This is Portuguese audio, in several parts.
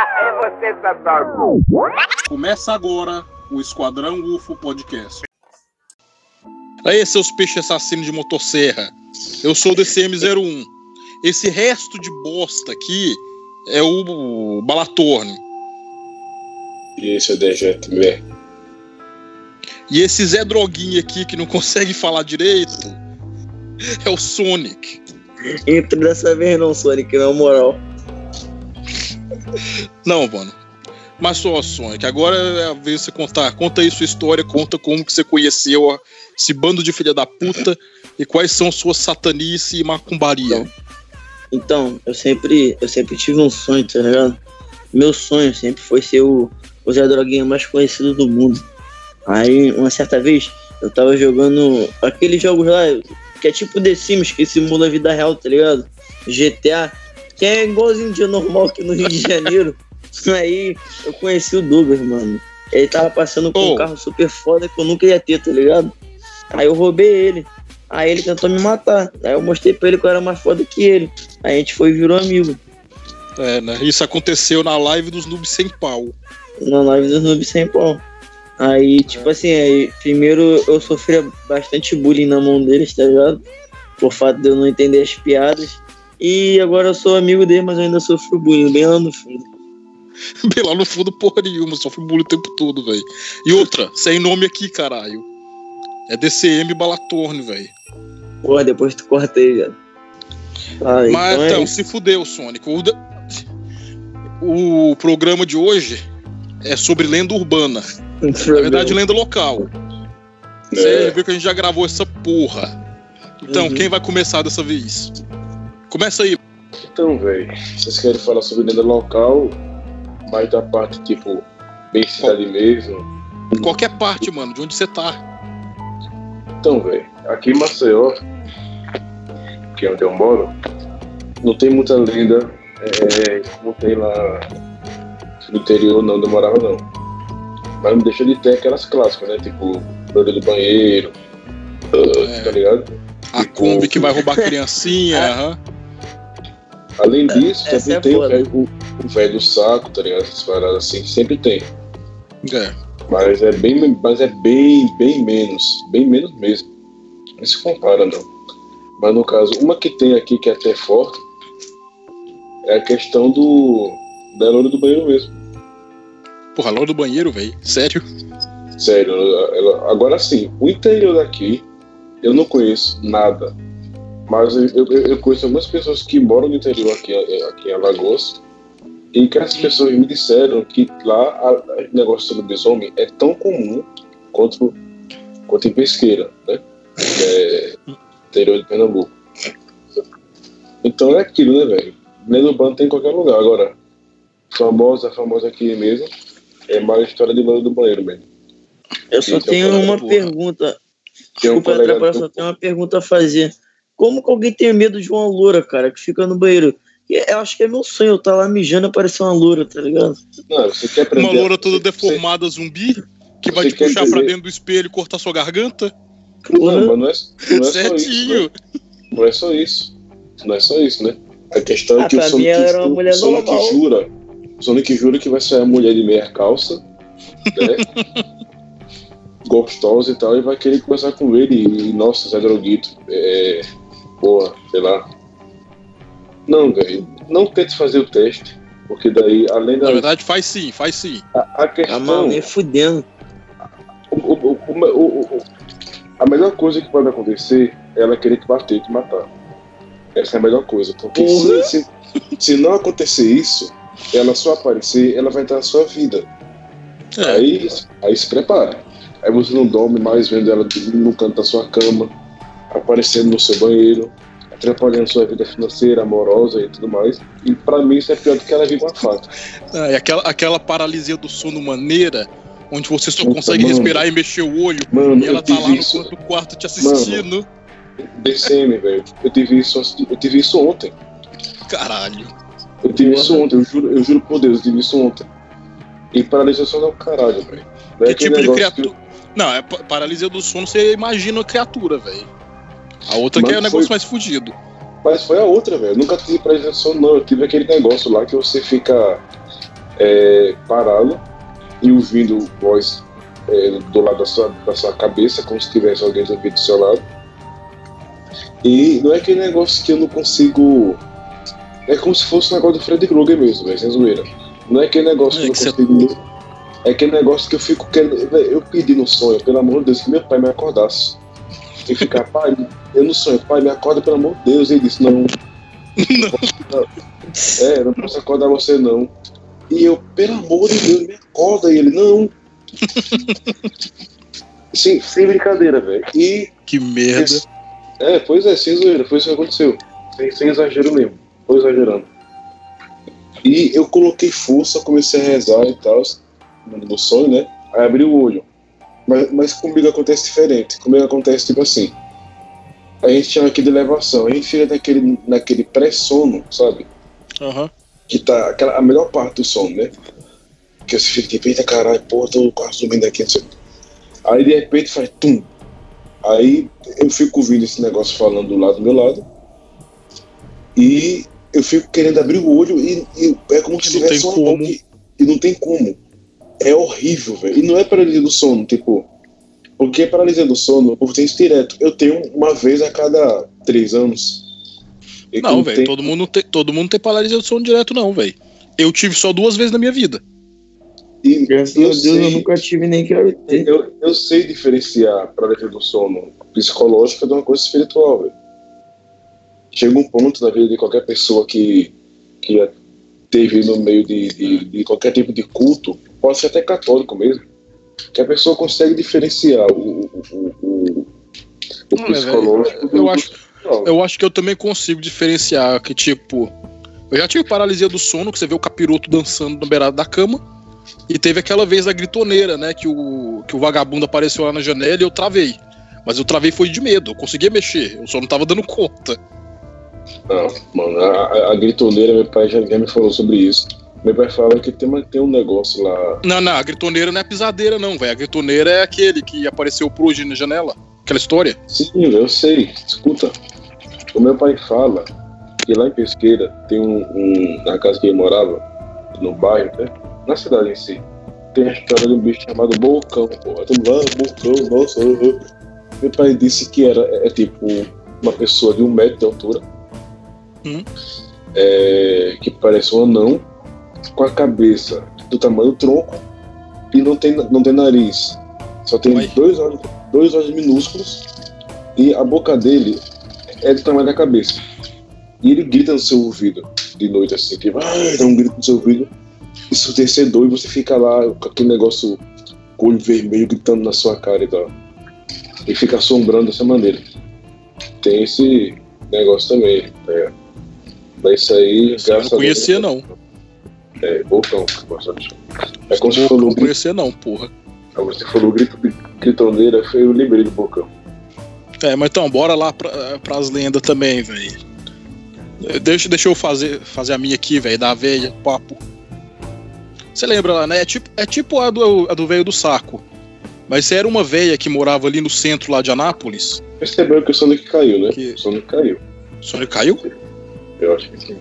É você, Satanás. Começa agora o Esquadrão UFO Podcast. Aí, seus peixes assassinos de motosserra. Eu sou o DCM-01. Esse resto de bosta aqui é o Balatorne. E esse é o DJTV. E esse Zé Droguinha aqui que não consegue falar direito é o Sonic. Entra dessa vez não, Sonic, na moral. Não, mano. Mas só, Sonic, agora é a vez de você contar. Conta aí sua história, conta como que você conheceu esse bando de filha da puta e quais são suas satanice e macumbaria. Então, eu sempre, eu sempre tive um sonho, tá ligado? Meu sonho sempre foi ser o, o Zé Droguinha mais conhecido do mundo. Aí, uma certa vez, eu tava jogando aqueles jogos lá, que é tipo The Sims, que simula a vida real, tá ligado? GTA, que é igualzinho dia normal aqui no Rio de Janeiro. Aí, eu conheci o Douglas, mano. Ele tava passando com Oh. um carro super foda que eu nunca ia ter, tá ligado? Aí eu roubei ele. Aí ele tentou me matar. Aí eu mostrei pra ele que eu era mais foda que ele. Aí a gente foi e virou amigo. É, né? Isso aconteceu na live dos noobs sem pau. Na live dos noobs sem pau. Aí, tipo assim, aí, primeiro eu sofria bastante bullying na mão deles, tá ligado? Por fato de eu não entender as piadas. E agora eu sou amigo dele, mas eu ainda sofro bullying, bem lá no fundo. Bem lá no fundo, porra nenhuma, sofre bullying o tempo todo, velho. E outra, sem nome aqui, caralho. É DCM Balatorne, velho. Porra, depois tu corta aí, velho. Ah, Mas então, então, é se fudeu, Sonic. O, da- o programa de hoje é sobre lenda urbana. Na verdade, lenda local. Você É, viu que a gente já gravou essa porra. Então, Uhum. quem vai começar dessa vez? Começa aí. então, velho, vocês querem falar sobre lenda local, mais da parte, tipo, bem cidade mesmo. Qualquer parte, mano, de onde você tá. Então, velho, aqui em Maceió, que é onde eu moro, não tem muita lenda, é, como tem lá no interior, não, onde eu morava, não. Mas não deixa de ter aquelas clássicas, né? Tipo, Loura do Banheiro, É. tá ligado? A Tipo, Kombi que vai roubar criancinha. aham. Além disso, Essa também é tem o velho- o o velho do saco, tá ligado? Essas paradas assim, sempre tem. É. Mas é bem, mas é bem, bem menos. Bem menos mesmo. Não se compara, não. Mas no caso, uma que tem aqui que é até forte é a questão do. da loura do banheiro mesmo. Porra, loura do banheiro, velho. Sério? Sério. ela- agora sim, o interior daqui eu não conheço nada. Mas eu, eu, eu conheço algumas pessoas que moram no interior aqui, eh, aqui em Alagoas. E que as pessoas me disseram que lá o negócio do lobisomem é tão comum quanto, quanto em pesqueira, né? Que é interior de Pernambuco. Então é aquilo, né, velho? Lenda urbana tem em qualquer lugar. Agora, famosa, famosa aqui mesmo, é mais a história de loura do banheiro mesmo. Eu só Então, tenho uma porra. pergunta. Tem um Desculpa colega atrapalhar, só tenho uma pergunta a fazer. Como que alguém tem medo de uma loura, cara, que fica no banheiro? E Eu acho que é meu sonho, eu tá lá mijando e aparecer uma loura, tá ligado? Não, você quer aprender. Uma loura toda você- deformada zumbi que vai você te quer puxar pra entender? dentro do espelho e cortar sua garganta? Não, mas não é, não é só isso. Certinho. Né? Não é só isso. Não é só isso, né? A questão é Ah, que o pra Sonic, era uma o mulher Sonic normal. jura. O Sonic jura que vai ser a mulher de meia calça, né? Gostosa e tal, e vai querer conversar com ele. E, nossa, Zé Droguito, é. Boa, sei lá. Não, velho. Não tente fazer o teste. Porque daí, além da. Na verdade, faz sim, faz sim. A, a questão. nem fudendo. o- o- o- o- o- a melhor coisa que pode acontecer é ela querer te bater e te matar. Essa é a melhor coisa. Porque se, se, se não acontecer isso, ela só aparecer, ela vai entrar na sua vida. É. Aí, aí se prepara. Aí você não dorme mais vendo ela no canto da sua cama, aparecendo no seu banheiro, atrapalhando sua vida financeira, amorosa e tudo mais. E pra mim isso é pior do que ela vir com a faca. Ah, e aquela, aquela paralisia do sono maneira, onde você só Puta, consegue mano. respirar e mexer o olho, Mano, e ela tá lá no isso. do quarto te assistindo. DCM, velho. Eu tive isso, eu tive isso ontem. Caralho. Eu tive isso ontem, eu juro, eu juro por Deus, eu tive isso ontem. E paralisação é o caralho, velho. Que é aquele tipo de criatura. Não, é pa- paralisia do sono, você imagina a criatura, velho. A outra que é o negócio foi- mais fudido. Mas foi a outra, velho. Eu nunca tive paralisação, não. Eu tive aquele negócio lá que você fica é, parado e ouvindo voz é, do lado da sua, da sua cabeça, como se tivesse alguém do seu lado. E não é aquele negócio que eu não consigo. É como se fosse um negócio do Freddy Krueger mesmo, velho, sem zoeira. Não é aquele negócio É que que eu não consigo. É aquele negócio que eu fico querendo. Eu pedi no sonho, pelo amor de Deus, que meu pai me acordasse. E ficar, pai, eu não sonho, pai, me acorda, pelo amor de Deus. Ele disse, não, é, não posso acordar você não. E eu, pelo amor de Deus, me acorda. E ele, não. Sim, sem brincadeira, velho. E. Que merda. É, pois é, sem zoeira, foi isso que aconteceu. Sem, sem exagero mesmo. Foi exagerando. E eu coloquei força, comecei a rezar e tal, no no sonho, né? Aí abri o olho. Mas, mas comigo acontece diferente. Comigo acontece tipo assim. A gente chama aqui de elevação. A gente fica naquele, naquele pré-sono, sabe? Aham. que tá aquela, a melhor parte do som, né? Que você fica tipo, eita caralho, pô, tô quase dormindo aqui, não sei. Aí de repente faz tum. Aí eu fico ouvindo esse negócio falando do lado do meu lado. E eu fico querendo abrir o olho e, e é como se tivesse um como. E não tem como. É horrível, velho. E não é paralisia do sono, tipo. Porque paralisia do sono, eu tenho isso direto. Eu tenho uma vez a cada três anos. E Não, velho, tem- todo mundo tem, todo mundo tem paralisia do sono direto, não, velho. Eu tive só duas vezes na minha vida. E Graças eu a Deus eu sei- nunca tive nem quero ter. Eu, eu sei diferenciar paralisia do sono psicológica de uma coisa espiritual, velho. Chega um ponto na vida de qualquer pessoa que, que já teve no meio de, de, de qualquer tipo de culto, pode ser até católico mesmo, que a pessoa consegue diferenciar o, o, o, o, Não, é, psicológico eu do acho-. Eu acho que eu também consigo diferenciar que, tipo. Eu já tive paralisia do sono, que você vê o capiroto dançando na beirada da cama. E teve aquela vez da gritoneira, né? Que o, que o vagabundo apareceu lá na janela e eu travei. Mas eu travei foi de medo, eu conseguia mexer, eu só não tava dando conta. Não, mano, a, a- a gritoneira, meu pai já, já me falou sobre isso. Meu pai fala que tem, uma- tem um negócio lá Não, não, a gritoneira não é pisadeira, não, velho. A gritoneira é aquele que apareceu pro hoje na janela. Aquela história. Sim, eu sei. Escuta. O meu pai fala que lá em Pesqueira tem um, um- na casa que ele morava, no bairro, né? Na cidade em si, tem a história de um bicho chamado Bocão, porra. Mundo, ah, Bocão, nossa. ah, ah." Meu pai disse que era é, tipo uma pessoa de um metro de altura, Hum. é, que parece um anão, com a cabeça do tamanho do tronco e não tem, não tem nariz. Só tem dois olhos, dois olhos minúsculos e a boca dele é do tamanho da cabeça. E ele grita no seu ouvido de noite assim, tipo, ah, dá um grito no seu ouvido, ensurdecedor, e você fica lá com aquele negócio com olho vermelho gritando na sua cara e tal. E fica assombrando dessa maneira. Tem esse negócio também. É. Mas isso aí, eu não a Deus, conhecia, não. É, gosta de chamar. É como se falou não conhecia, não, porra. Ah, Você falou grito de gritoneira, foi eu lembrei do bocão. É, mas então, bora lá pra, pras lendas também, velho. Deixa, deixa eu fazer, fazer a minha aqui, velho, da velha, papo. Você lembra lá, né? É tipo, é tipo a do, a do velho do saco. Mas você era uma velha que morava ali no centro lá de Anápolis. Percebeu que o Sonic caiu, né? Que- O Sonic caiu. O Sonic caiu? Eu acho que sim.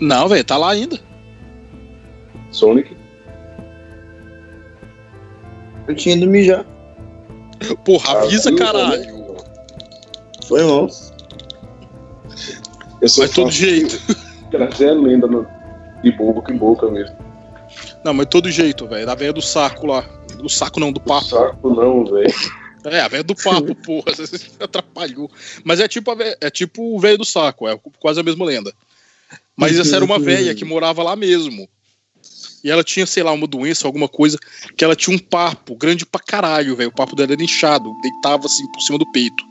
Não, velho, tá lá ainda. Sonic? Eu tinha ido mijar. Porra, avisa, Ah, caralho. Foi mal. Eu sou Mas todo jeito. Trazer a lenda no- de boca em boca mesmo. Não, mas todo jeito, velho. Da velha do saco lá. Do saco não, do papo. Saco não, velho. É, a velha do papo, porra. Você atrapalhou. Mas é tipo, a vé- é tipo o velho do saco, é quase a mesma lenda. Mas essa era uma velha que morava lá mesmo. E ela tinha, sei lá, uma doença, alguma coisa, que ela tinha um papo grande pra caralho, velho. O papo dela era inchado, deitava assim por cima do peito.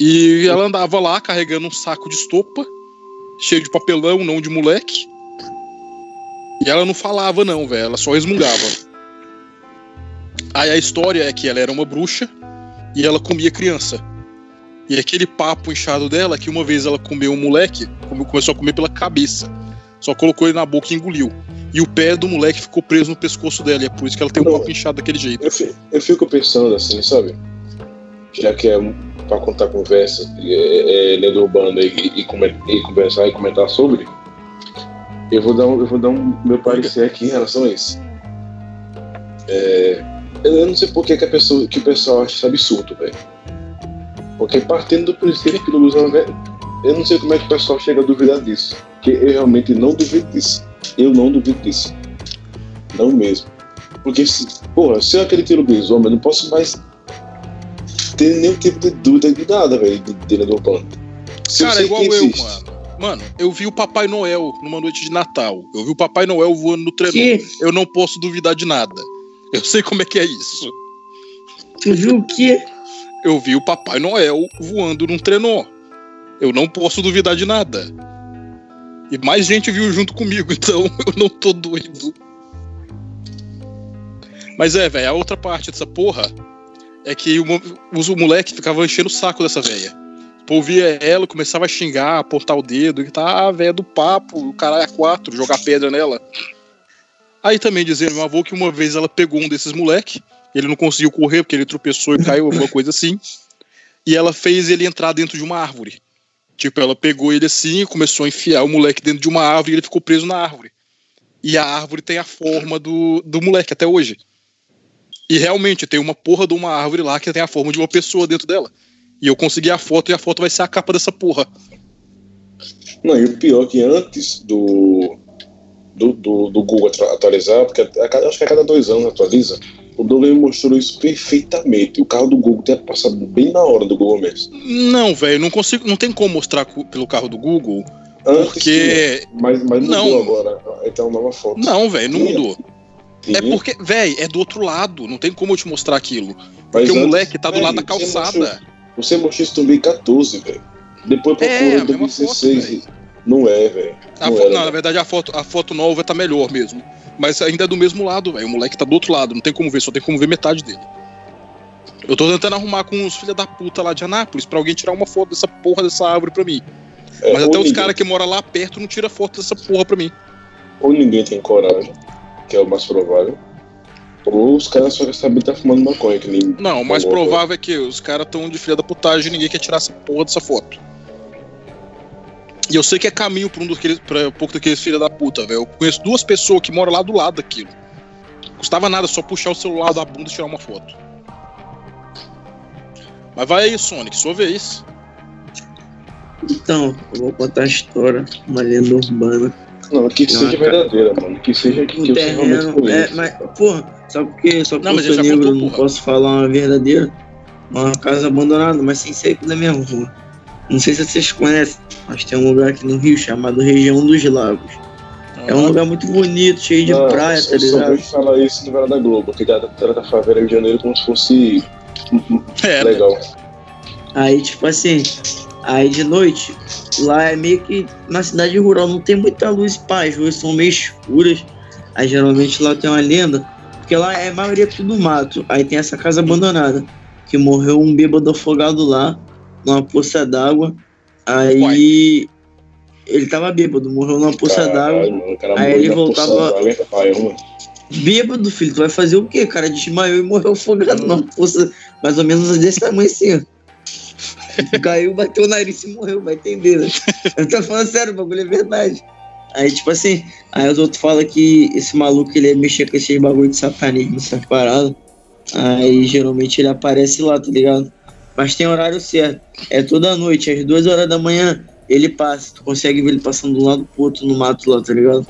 E ela andava lá carregando um saco de estopa, cheio de papelão, não de moleque. E ela não falava, não, velho. Ela só resmungava. Aí a história é que ela era uma bruxa e ela comia criança. E aquele papo inchado dela, que uma vez ela comeu um moleque, come- começou a comer pela cabeça. Só colocou ele na boca e engoliu. E o pé do moleque ficou preso no pescoço dela. E é por isso que ela tem um Não. papo inchado daquele jeito. Eu, fi- eu fico pensando assim, sabe? Já que é um- pra contar conversa, é, é, lenda urbana e, e, come- e conversar e comentar sobre, eu vou dar um, eu vou dar um meu parecer aqui em relação a isso. É, eu não sei por que, que, a pessoa, que o pessoal acha isso absurdo, velho. Porque partindo do princípio que o é uma eu não sei como é que o pessoal chega a duvidar disso. Porque eu realmente não duvido disso. Eu não duvido disso. Não mesmo. Porque, se, porra, se eu acredito no lobisomem, eu não posso mais ter nenhum tipo de dúvida de nada, velho, de, de. Se Cara, é igual eu, existe. mano. Mano, eu vi o Papai Noel numa noite de Natal. Eu vi o Papai Noel voando no trenó. Que? Eu não posso duvidar de nada. Eu sei como é que é isso. Tu viu o quê? Eu vi o Papai Noel voando num trenó. Eu não posso duvidar de nada. E mais gente viu junto comigo, então eu não tô doido. Mas é, velho, a outra parte dessa porra é que o, os o moleque ficava enchendo o saco dessa velha. O povo via ela, começava a xingar, apontar o dedo, e tá a velha do papo, o caralho a quatro, jogar pedra nela. Aí também dizendo meu avô que uma vez ela pegou um desses moleque, ele não conseguiu correr porque ele tropeçou e caiu, alguma coisa assim. E ela fez ele entrar dentro de uma árvore. Tipo, ela pegou ele assim e começou a enfiar o moleque dentro de uma árvore e ele ficou preso na árvore. E a árvore tem a forma do, do moleque até hoje. E realmente tem uma porra de uma árvore lá que tem a forma de uma pessoa dentro dela. E eu consegui a foto e a foto vai ser a capa dessa porra. Não, e o pior é que antes do, do, do, do Google atualizar, porque a cada- acho que a cada dois anos atualiza, o Douglas mostrou isso perfeitamente. O carro do Google tem passado bem na hora do Google Maps. Não, velho, não consigo, não tem como mostrar pelo carro do Google, Antes porque tinha, mas, mas mudou Não. agora. Então, nova foto. não, velho, não Tinha. mudou. Tinha, É porque, velho, é do outro lado, não tem como eu te mostrar aquilo. mas Porque o antes- moleque tá do velho, lado da você calçada. mostrou- Você mostrou isso em 2014, velho. Depois É, procurou a em mesma 2016. foto, não é, velho. Não não, na verdade a foto, a foto nova tá melhor mesmo. Mas ainda é do mesmo lado, velho. O moleque tá do outro lado, não tem como ver, só tem como ver metade dele. Eu tô tentando arrumar com os filha da puta lá de Anápolis pra alguém tirar uma foto dessa porra dessa árvore pra mim. É, Mas até os caras que moram lá perto não tiram foto dessa porra pra mim. Ou ninguém tem coragem, que é o mais provável. Ou os caras só querem saber que tá fumando maconha, que nem. Não, o mais provável é que os caras tão de filha da putagem e ninguém quer tirar essa porra dessa foto. E eu sei que é caminho pra um daqueles, pra um pouco daqueles filha da puta, velho. Eu conheço duas pessoas que moram lá do lado daquilo. Custava nada só puxar o celular da bunda e tirar uma foto. Mas vai aí, Sonic, sua vez. Então, eu vou contar a história, uma lenda urbana. Não, que seja cara. verdadeira, mano. Que seja que, Um que você realmente terreno. É, mas, porra, só porque, só porque Não, mas eu sou negro, contou, eu não porra. posso falar uma verdadeira. Uma casa abandonada, mas sem sair da minha rua. Não sei se vocês conhecem, mas tem um lugar aqui no Rio chamado Região dos Lagos. É um lugar muito bonito, cheio de Não, praia, eu tá só ligado? vejo falar isso no Vera da Globo, que trata da favela Rio de Janeiro como se fosse É, legal. Aí, tipo assim, aí de noite, lá é meio que na cidade rural, não tem muita luz, pá, as ruas são meio escuras. Aí geralmente lá tem uma lenda, porque lá é a maioria tudo mato. Aí tem essa casa abandonada, que morreu um bêbado afogado lá, numa poça d'água. Aí ele tava bêbado, morreu numa poça d'água. O Aí ele voltava-. Bêbado, filho, tu vai fazer o quê? Cara, desmaiou e morreu afogado numa poça mais ou menos desse tamanho assim, ó. Caiu, bateu o nariz e morreu, vai entender, né? Eu tô falando sério, o bagulho é verdade. Aí, tipo assim, aí os outros falam que esse maluco ele ia mexer com esses bagulho de satanismo, essas paradas. Aí geralmente ele aparece lá, tá ligado? Mas tem horário certo. É toda noite, às duas horas da manhã, ele passa. Tu consegue ver ele passando de um lado pro outro no mato lá, tá ligado?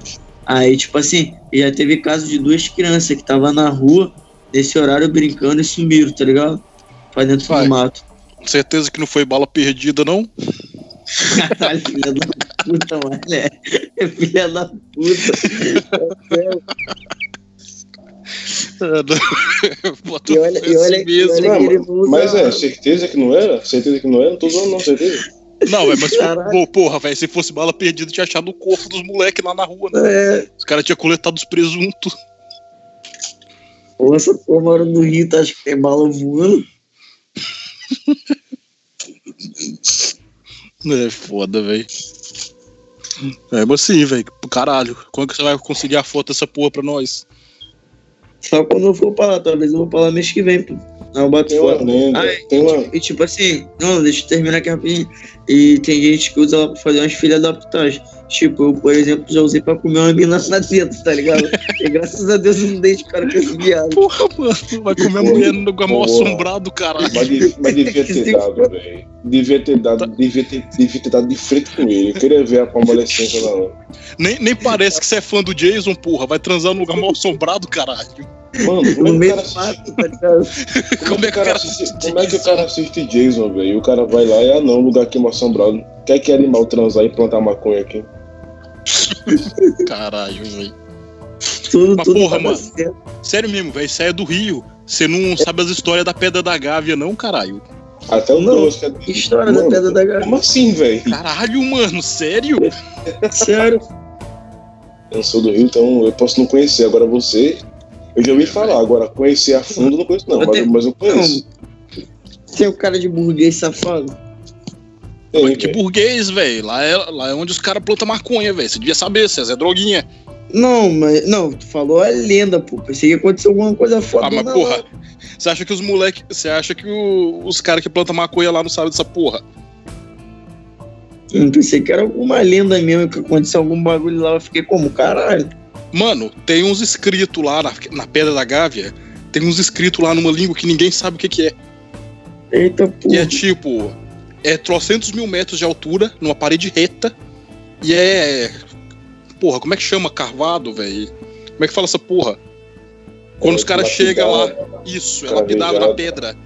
Aí, tipo assim, já teve caso de duas crianças que tava na rua, nesse horário, brincando e sumiram, tá ligado? Pra dentro Vai. do mato. certeza que não foi bala perdida, não? Caralho, filha da puta, mano. É, filha da puta. Bota E olha, e olha, mesmo. olha Não, Mas é, certeza que não era? Certeza que não era? Não tô zoando, não, certeza. Não, velho, mas pô, porra, velho, se fosse bala perdida, tinha achado o corpo dos moleques lá na rua, né? É, Os caras tinham coletado os presuntos. pô, essa porra mora no Rio, tá acho que tem bala voando. É foda, velho. É, mas sim, velho. Caralho. Quando que você vai conseguir a foto dessa porra pra nós? Só quando eu for pra lá, talvez eu vou pra lá mês que vem, pô. Bato Tem uma fora. Ah, tem uma. E tipo assim, não, deixa eu terminar aqui rapidinho. E tem gente que usa ela pra fazer umas filhas adaptadas. Tipo, eu, por exemplo, já usei pra comer uma mina na teta, tá ligado? E graças a Deus eu não dei de cara com esse viado. Porra, mano. Vai comer a mulher no lugar mal assombrado, caralho. Mas, mas devia ter dado, velho. Devia ter dado, devia ter, devia ter dado de frente com ele. Eu queria ver a convalescência na hora. Nem, nem parece que você é fã do Jason, porra. Vai transar no lugar mal assombrado, caralho. Mano, No como é que meio o cara do assiste, mato, tá ligado? como é que o cara assiste, como é que o cara assiste Jason, velho? O cara vai lá e, ah não, lugar aqui é assombrado. Quer que animal transar e plantar maconha aqui? Caralho, velho. Tudo, Mas tudo porra, dar mano. certo. Sério mesmo, velho. Você é do Rio. Você não sabe as histórias da Pedra da Gávea, não, caralho. Até o Não, é Que história da Mano, pedra da garra. Como assim, velho? Caralho, mano. Sério? Sério. Eu não sou do Rio, então eu posso não conhecer. Agora você, eu já ouvi falar. Agora, conhecer a fundo, não conheço, não. Eu Mas, tenho- mas eu conheço. Tem o cara de burguês safado. Tem, Mas que velho. burguês, velho. Lá é, lá é onde os caras plantam maconha, velho. Você devia saber, César. É droguinha. Não, mas. Não, tu falou a lenda, pô. Pensei que aconteceu alguma coisa foda. Ah, mas porra. Você acha que os moleques. Você acha que o- os caras que plantam maconha lá não sabem dessa porra? Eu pensei que era alguma lenda mesmo, que aconteceu algum bagulho lá. Eu fiquei como, caralho. Mano, tem uns escritos lá na, na Pedra da Gávea. Tem uns escritos lá numa língua que ninguém sabe o que, que é. Eita E é porra. tipo. É trocentos mil metros de altura, numa parede reta. E é. Porra, como é que chama? Carvado, velho? Como é que fala essa porra? Quando os caras chegam lá. Isso, é lapidado na pedra.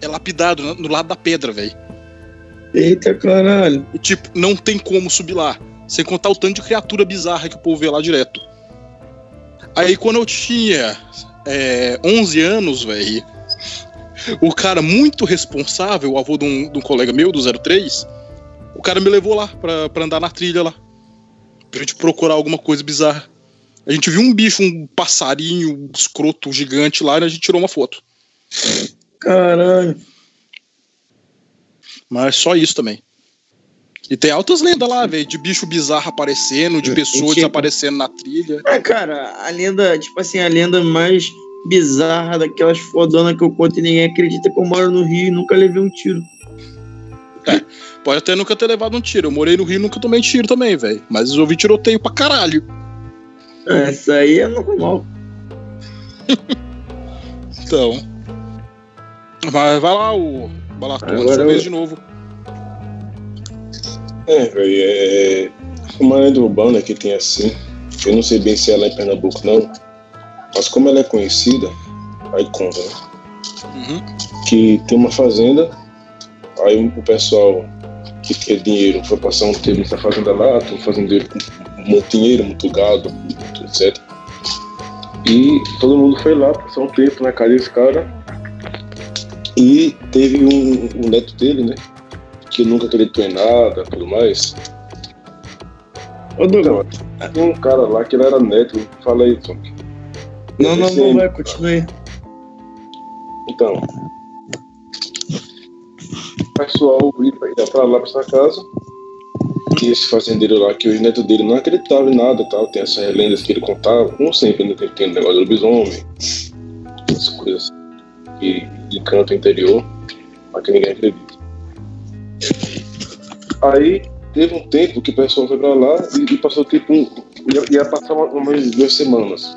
É lapidado no- no lado da pedra, velho. Eita caralho. E, tipo, não tem como subir lá. Sem contar o tanto de criatura bizarra que o povo vê lá direto. Aí quando eu tinha é, 11 anos, velho, o cara muito responsável, o avô de um, de um colega meu, do 03, o cara me levou lá pra, pra andar na trilha lá. Pra gente procurar alguma coisa bizarra. A gente viu um bicho, um passarinho um escroto gigante lá e a gente tirou uma foto. Caralho. Mas só isso também. E tem altas lendas lá, velho, de bicho bizarro aparecendo, de É, pessoas tipo- desaparecendo na trilha. Ah, cara, a lenda, tipo assim, a lenda mais bizarra daquelas fodonas que eu conto e ninguém acredita que eu moro no Rio e nunca levei um tiro. Pode até nunca ter levado um tiro. Eu morei no Rio e nunca tomei tiro também, velho. Mas eu ouvi tiroteio pra caralho. É, Essa aí é normal. Então. Vai, vai lá, o Balatona, sua eu- de novo. É, velho, é. Uma lenda urbana que tem assim. Eu não sei bem se ela é em Pernambuco, não. Mas como ela é conhecida, aí conta, né? Uhum. Que tem uma fazenda, aí o pessoal que quer dinheiro foi passar um tempo nessa fazenda lá, tem um fazendeiro com muito dinheiro, muito gado, muito etc. E todo mundo foi lá passar um tempo na casa desse cara. E teve um, um neto dele, né? Que nunca acreditou em nada tudo mais. Ô, Douglas. Então, tinha um cara lá que ele era neto. Fala aí, Tom. Não, não, não, vai, continue aí. Então, o pessoal ia pra lá, pra essa casa. E esse fazendeiro lá, que o neto dele não acreditava em nada tal. Tem essas lendas que ele contava. Como sempre, né? Tem, tem o negócio do lobisomem. Essas coisas que, de canto interior. Mas que ninguém acredita. Aí, teve um tempo que o pessoal foi pra lá e, e passou tipo um. Ia, ia passar uma- umas duas semanas.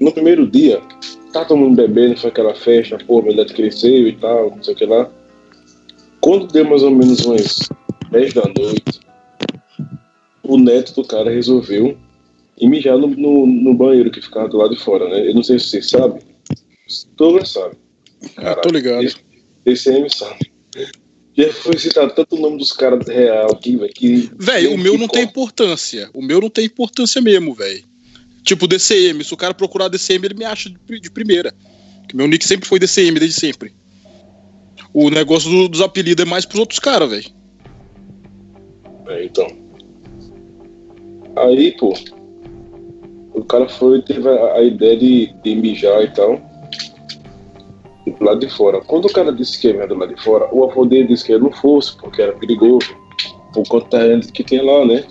No primeiro dia, tá todo mundo bebendo, foi aquela festa, pô, meu neto cresceu e tal, não sei o que lá. Quando deu mais ou menos umas 10 da noite, o neto do cara resolveu ir mijar no, no, no banheiro que ficava do lado de fora, né? Eu não sei se vocês sabem. Todos sabem. Ah, tô ligado. Esse, esse me sabe. Já foi citado tanto o nome dos caras real aqui, velho. que- Velho, o meu não tem corta. importância. O meu não tem importância mesmo, velho. Tipo DCM. Se o cara procurar DCM, ele me acha de, primeira. Que meu nick sempre foi DCM, desde sempre. O negócio do- dos apelidos é mais pros outros caras, velho. É, então. Aí, pô, o cara foi teve a, a ideia de, de mijar e tal. Do lado de fora. Quando o cara disse que mijar do lado de fora, o avô dele disse que ele não fosse, porque era perigoso. Por conta da que tinha lá, né?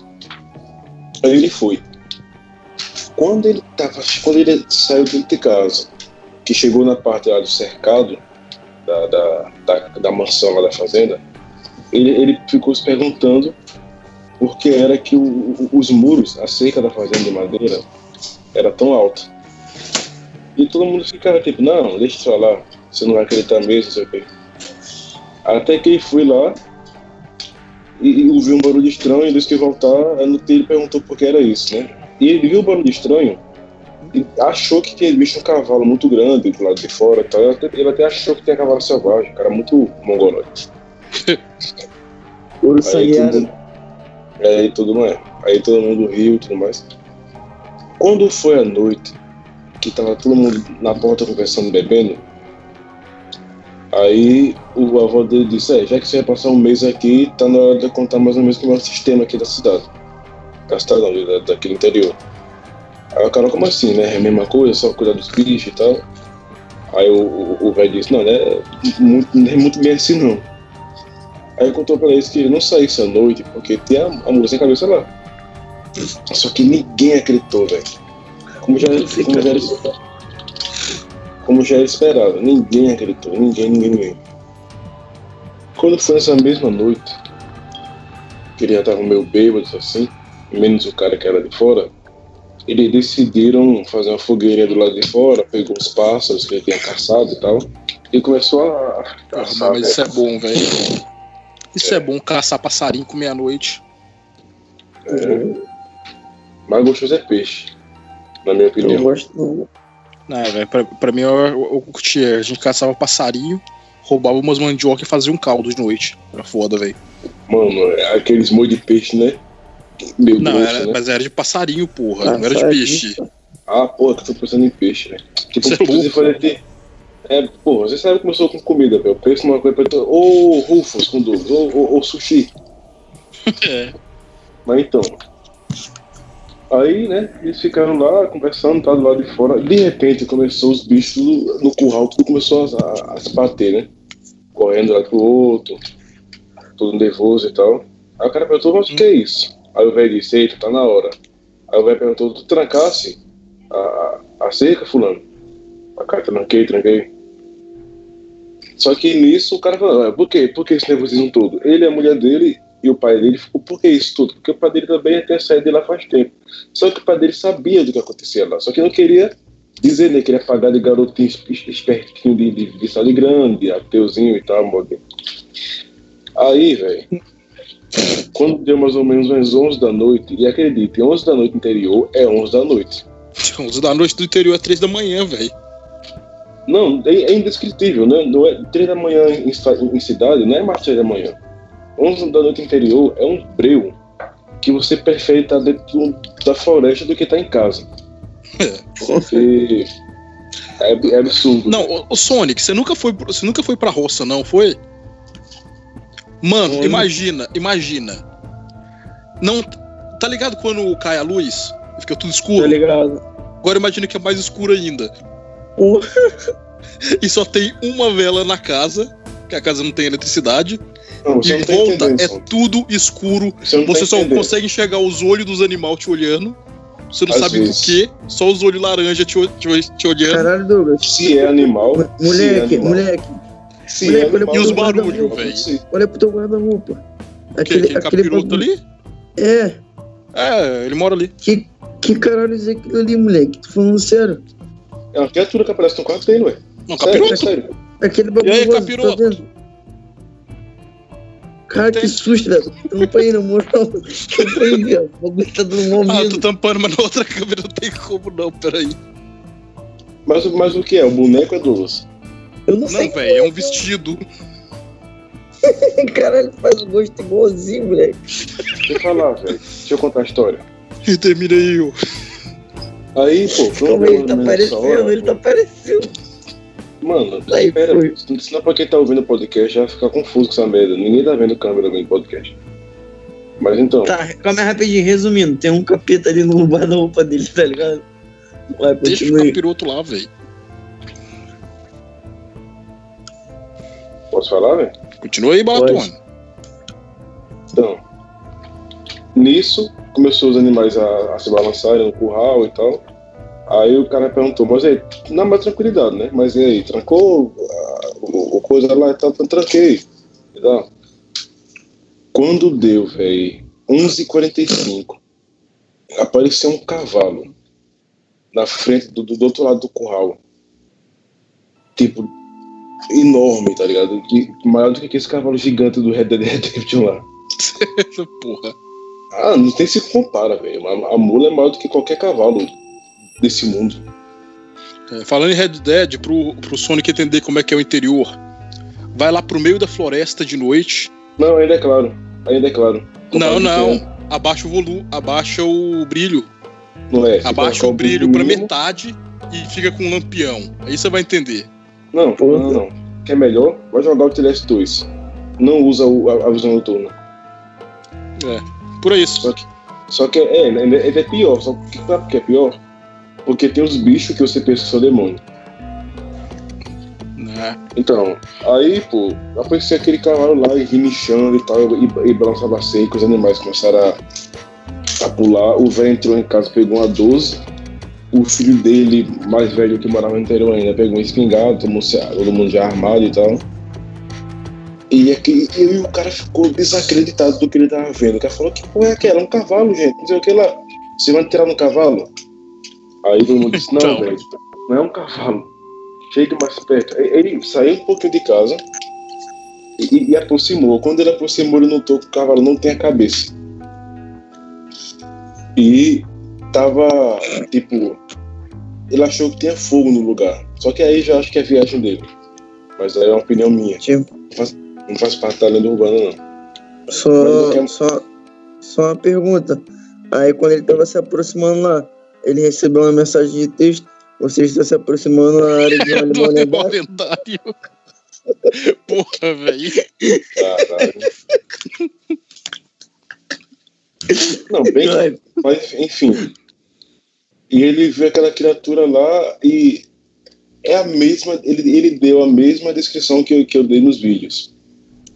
Aí ele foi. Quando ele tava. Quando ele saiu de casa, que chegou na parte lá do cercado da, da, da, da mansão lá da fazenda, ele, ele ficou se perguntando por que era que o- os muros, a cerca da fazenda de madeira, era tão alta. E todo mundo ficava tipo, não, deixa isso lá, você não vai acreditar mesmo, não sei o quê. Até que ele foi lá e, e ouviu um barulho estranho, e disse que ia voltar, aí no perguntou por que era isso, né? E ele viu o barulho estranho e achou que tinha visto um cavalo muito grande do lado de fora e tal. Ele até, ele até achou que tinha cavalo selvagem, um cara muito mongoloide. Ouro Aí mundo, aí todo mundo, aí todo mundo riu e tudo mais. Quando foi a noite, que tava todo mundo na porta conversando, bebendo, aí o avô dele disse, é, já que você vai passar um mês aqui, tá na hora de contar mais ou menos como é o sistema aqui da cidade. Da cidade não, da, daquele interior. Aí o cara, como assim, né? É a mesma coisa, só cuidar dos bichos e tal. Aí o- velho disse, não, né? Muito, não é muito bem assim não. Aí contou pra eles que não saísse à noite, porque tem a, a mulher sem cabeça lá. Só que ninguém acreditou, velho. Como já, como, já era, como já era esperado, ninguém acreditou, ninguém, ninguém, ninguém. Quando foi nessa mesma noite, que ele já tava meio bêbado assim, menos o cara que era de fora, eles decidiram fazer uma fogueirinha do lado de fora, pegou os pássaros que ele tinha caçado e tal, e começou a, caçar. mas né? isso é bom, velho. Isso é. bom, caçar passarinho com meia-noite. É. Mais gostoso é peixe, na minha Eu opinião. não gosto não. Não, velho, pra, pra mim eu, eu, eu curtia. A gente caçava passarinho, roubava umas mandioca e fazia um caldo de noite. Era foda, velho. Mano, é aqueles molho de peixe, né? Meu Não, Deus, era, né? mas era de passarinho, porra. não era de peixe. Ah, porra, que eu tô pensando em peixe, velho. Tipo, Você é peixe louco, pode ter. É, porra, você sabe que começou com comida, velho. Pensa numa coisa pra ter. Ou Rufus com Douglas, ou, ou, ou sushi. É. Mas então. Aí, né, eles ficaram lá conversando, tá do lado de fora. De repente começou os bichos no curral, tudo começou a, a- se bater, né? Correndo lá pro outro, todo nervoso e tal. Aí o cara perguntou, mas o que é isso? Aí o velho disse, eita, tá na hora. Aí o velho perguntou, tu trancasse a, a, a cerca, fulano? A cara, tranquei, tranquei. Só que nisso o cara falou, "Ah, por quê? Por que esse nervosismo todo? Ele e a mulher dele e o pai dele ficou, por que isso tudo? Porque o pai dele também tinha saído de lá faz tempo. Só que o pai dele sabia do que acontecia lá, só que não queria dizer, né? Queria pagar de garotinho es- espertinho de, de, de sala grande, ateuzinho e tal, modo. Aí, velho, quando deu mais ou menos umas 11 da noite, e acredite, 11 da noite interior é 11 da noite. 11 da noite do interior é 3 da manhã, velho. Não, é, é indescritível, né? Não é 3 da manhã em, em cidade, não é mais 3 da manhã. 11 da noite interior é um breu que você prefere estar dentro de um- da floresta do que estar em casa. Porque é, é absurdo. Não, ô, Sonic, você nunca foi, você nunca foi pra roça, não foi? Mano, Foi. imagina, imagina. Não, tá ligado quando cai a luz? Fica tudo Tá escuro. ligado? Agora imagina que é mais escuro ainda. Pô. E só tem uma vela na casa, que a casa não tem eletricidade. Não, você e não tá volta entendendo. é tudo escuro. Você, não Você tá só entendendo. consegue enxergar os olhos dos animais te olhando. Você não Às sabe vezes. por quê, só os olhos laranja te, te, te olhando. Caralho, Douglas. Se é animal. É Moleque, animal. moleque, Se moleque, é animal, E os barulhos, velho. Olha pro teu guarda-roupa. Que, Aquele, que aquele capiroto ali? É, É, ele mora ali. que, que caralho é aquilo ali, moleque? Tô falando sério. É uma criatura que aparece no quarto dele, ué. Não, Sério, capiroto. é sério. Aquele bagulho E aí, capiroto? tá? Cara, que susto, velho. Tampa aí, na moral. Tampa aí, velho. O bagulho tá dando mal Ah, tô tampando, mas na outra câmera não tem como não, peraí. Mas, mas o que é? O boneco é Douglas. Eu não, Não, sei. velho, é um vestido. Caralho, faz o gosto igualzinho, moleque. Deixa eu falar, velho. Deixa eu contar a história. E termina aí, ó. Aí, pô, um ele tá aparecendo, hora, ele tá aparecendo. Mano, Aí pera, foi. senão pra quem tá ouvindo o podcast já fica confuso com essa merda. Ninguém tá vendo câmera no podcast. Mas então, Tá, calma aí rapidinho, resumindo, tem um capeta ali no guarda-roupa dele, tá ligado? Vai, Deixa o capiroto lá, velho. posso falar, velho? Continua aí, Balatone. Então, nisso, começou os animais a, a se balançarem no curral e tal. Aí o cara perguntou, mas aí, na mais tranquilidade, né? Mas e aí, trancou ah, o, coisa lá e tal? Então, tranquei. E tal. Quando deu, velho, 11h45, apareceu um cavalo na frente do, do, outro lado do curral. Tipo, enorme, tá ligado? Que, maior do que esse cavalo gigante do Red Dead Redemption lá. Essa porra. Ah, não tem se compara, velho. A, a mula é maior do que qualquer cavalo desse mundo. É, falando em Red Dead, pro, pro Sonic entender como é que é o interior, vai lá pro meio da floresta de noite. Não, ainda é claro. Ainda é claro. Não, não. Abaixa o volume, abaixa o brilho. Não é. Abaixa o brilho pra mínimo- metade e fica com um lampião. Aí você vai entender. Não, Porra. não, não. Quer melhor? Vai jogar o Teleste 2. Não usa o- a, a visão noturna. Por isso. Só que, só que é, ele, ele é pior. Só que sabe por que é pior? Porque tem os bichos que você pensa que são demônio. Né? Então, aí, pô, apareceu aquele cavalo lá e rinichando e tal, e, e balançava seco, os animais começaram a, a pular. O velho entrou em casa, pegou uma 12. O filho dele, mais velho que morava no interior ainda, pegou um espingarda, todo mundo, todo mundo já armado e tal. E, aqui, e o cara ficou desacreditado do que ele tava vendo. O cara falou: Que porra é aquela? É um cavalo, gente. Não sei o que lá. Você vai tirar no cavalo? Aí todo mundo disse: Não, Então. velho, não é um cavalo. Chega mais perto. Ele saiu um pouquinho de casa e, e aproximou. Quando ele aproximou, ele notou que o cavalo não tem a cabeça. E tava, tipo, ele achou que tinha fogo no lugar. Só que aí já acho que é viagem dele. Mas aí é uma opinião minha. Tipo, Não faz parte da lenda urbana, não. Só, quero- só, só uma pergunta. Aí quando ele tava se aproximando lá, ele recebeu uma mensagem de texto. Você está se aproximando na área de embaixo. inventário. Porra, velho. Caralho. Não, bem, Vai, Mas, enfim. E ele vê aquela criatura lá e é a mesma. Ele, ele deu a mesma descrição que eu, que eu dei nos vídeos.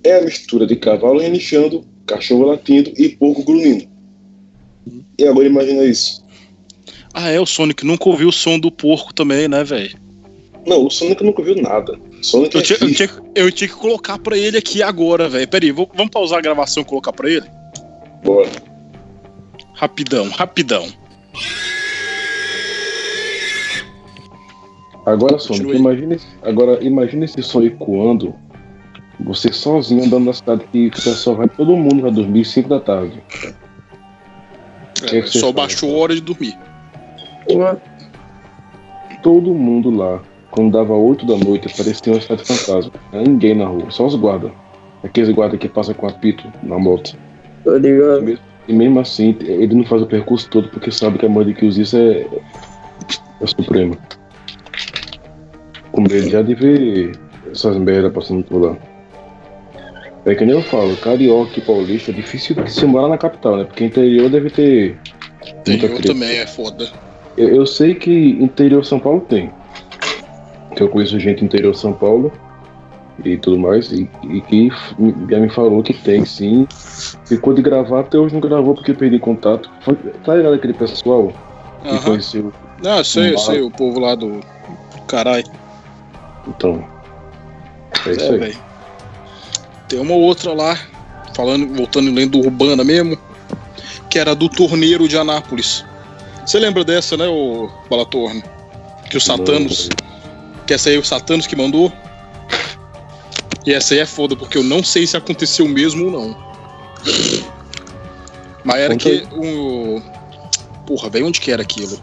É a mistura de cavalo relinchando, cachorro latindo e porco grunhindo. E agora imagina isso. Ah, é, o Sonic nunca ouviu o som do porco também, né, velho? Não, o Sonic nunca viu nada. Sonic Eu, é tinha- eu, tinha, eu tinha que colocar pra ele aqui agora, velho. Pera aí, vou- vamos pausar a gravação e colocar pra ele? Bora. Rapidão, rapidão. Agora, Sonic, esse- agora imagina esse som ecoando. Você sozinho andando na cidade que o pessoal vai, todo mundo vai dormir 5 da tarde. É, você só baixou a hora de dormir. Porra. Todo mundo lá, quando dava 8 da noite, parecia uma cidade fantasma. Não ninguém na rua, só os guardas. Aqueles guardas que passam com apito na moto. Tô ligado. E mesmo assim, ele não faz o percurso todo porque sabe que a mãe de que usa isso é, é suprema. Com medo já de ver essas merdas passando por lá. É que nem eu falo, carioca e paulista é difícil de se morar na capital, né? Porque interior deve ter. Interior também é foda. Eu, eu sei que interior São Paulo tem. Que eu conheço gente interior São Paulo e tudo mais, e, e que já me falou que tem sim. Ficou de gravar, até hoje não gravou porque perdi contato. Foi, tá ligado aquele pessoal que Aham. conheceu? Não, eu sei, Um sei, o povo lá do. Caralho. Então. É isso É, aí. velho. Tem uma outra lá, falando, voltando em lenda urbana mesmo, que era do torneiro de Anápolis. Você lembra dessa, né, o Balatorno? Que o Satanos. Que essa aí é o Satanos que mandou. E essa aí é foda, porque eu não sei se aconteceu mesmo ou não. Mas era Conta que o. Porra, velho, onde que era aquilo?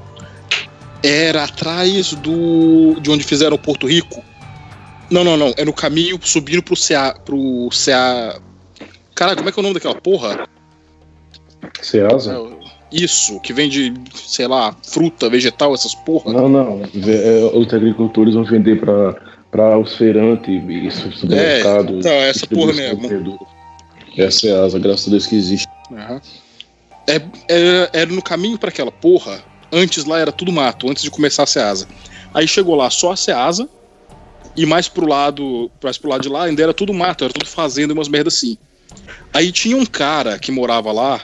Era atrás do. de onde fizeram o Porto Rico. Não, não, não. É no caminho subindo pro CA. pro CA. Caralho, como é que é o nome daquela porra? Ceasa? É, Isso, que vende, sei lá, fruta, vegetal, essas porra. Não, não. É, os agricultores vão vender pra, pra os feirantes e supermercados. é essa porra mesmo. Essa é a asa, graças a Deus que existe. Aham. É, é- era no caminho pra aquela porra. Antes lá era tudo mato, antes de começar a Ceasa. Aí chegou lá só a Ceasa. E mais pro lado, mais pro lado de lá ainda era tudo mato, era tudo fazenda e umas merda assim. Aí tinha um cara que morava lá,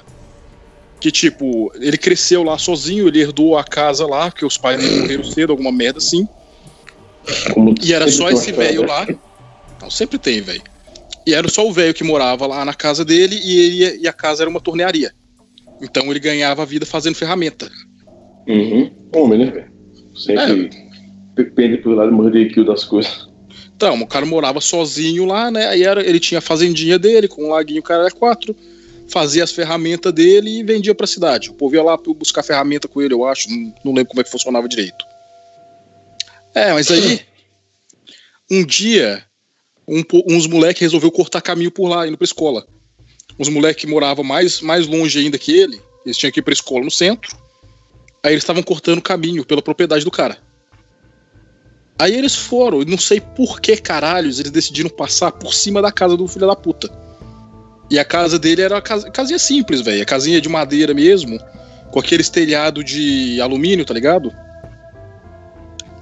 que tipo, ele cresceu lá sozinho, ele herdou a casa lá, porque os pais dele morreram cedo, alguma merda assim. Como E era só esse velho lá. Não, sempre tem, velho. E era só o velho que morava lá na casa dele e, ele, e a casa era uma tornearia. Então ele ganhava a vida fazendo ferramenta. Uhum. Homem, né, velho? Sempre É. pende pro lado kill das coisas. Então, o cara morava sozinho lá, né? Aí era, ele tinha a fazendinha dele, com um laguinho, o cara era quatro. Fazia as ferramentas dele e vendia pra cidade. O povo ia lá buscar ferramenta com ele, eu acho. Não, não lembro como é que funcionava direito. É, mas aí. Um dia, um uns moleques resolveu cortar caminho por lá, indo pra escola. Uns moleques que moravam mais, mais longe ainda que ele, eles tinham que ir pra escola no centro. Aí eles estavam cortando caminho pela propriedade do cara. Aí eles foram, e não sei por que caralhos eles decidiram passar por cima da casa do filho da puta. E a casa dele era uma casa, casinha simples, velho. A casinha de madeira mesmo, com aqueles telhado de alumínio, tá ligado?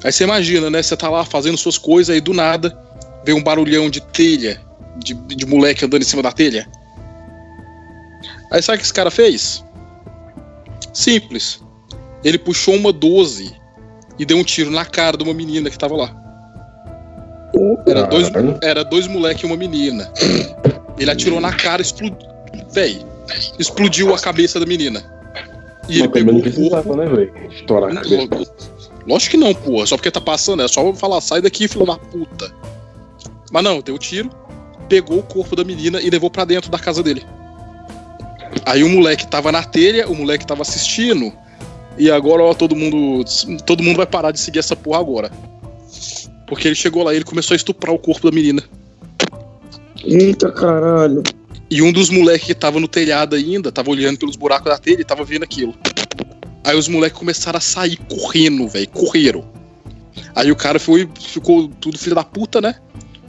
Aí você imagina, né? Você tá lá fazendo suas coisas, aí do nada vem um barulhão de telha, de, de moleque andando em cima da telha. Aí sabe o que esse cara fez? Simples. Ele puxou uma 12 e deu um tiro na cara de uma menina que tava lá. Era dois, era dois moleques e uma menina. Ele atirou na cara explodiu. Véi, explodiu a cabeça da menina. E ele Mas também pegou o corpo. né, velho? Estourar a cabeça. Lógico que não, porra. Só porque tá passando, é só falar, sai daqui, filho da puta. Mas não, deu tiro, pegou o corpo da menina e levou pra dentro da casa dele. Aí o moleque tava na telha, o moleque tava assistindo. E agora, ó, todo mundo. Todo mundo vai parar de seguir essa porra agora. Porque ele chegou lá e ele começou a estuprar o corpo da menina. Eita caralho. E um dos moleques que tava no telhado ainda, tava olhando pelos buracos da telha e tava vendo aquilo. Aí os moleques começaram a sair correndo, velho. Correram. Aí o cara foi, ficou tudo filho da puta, né?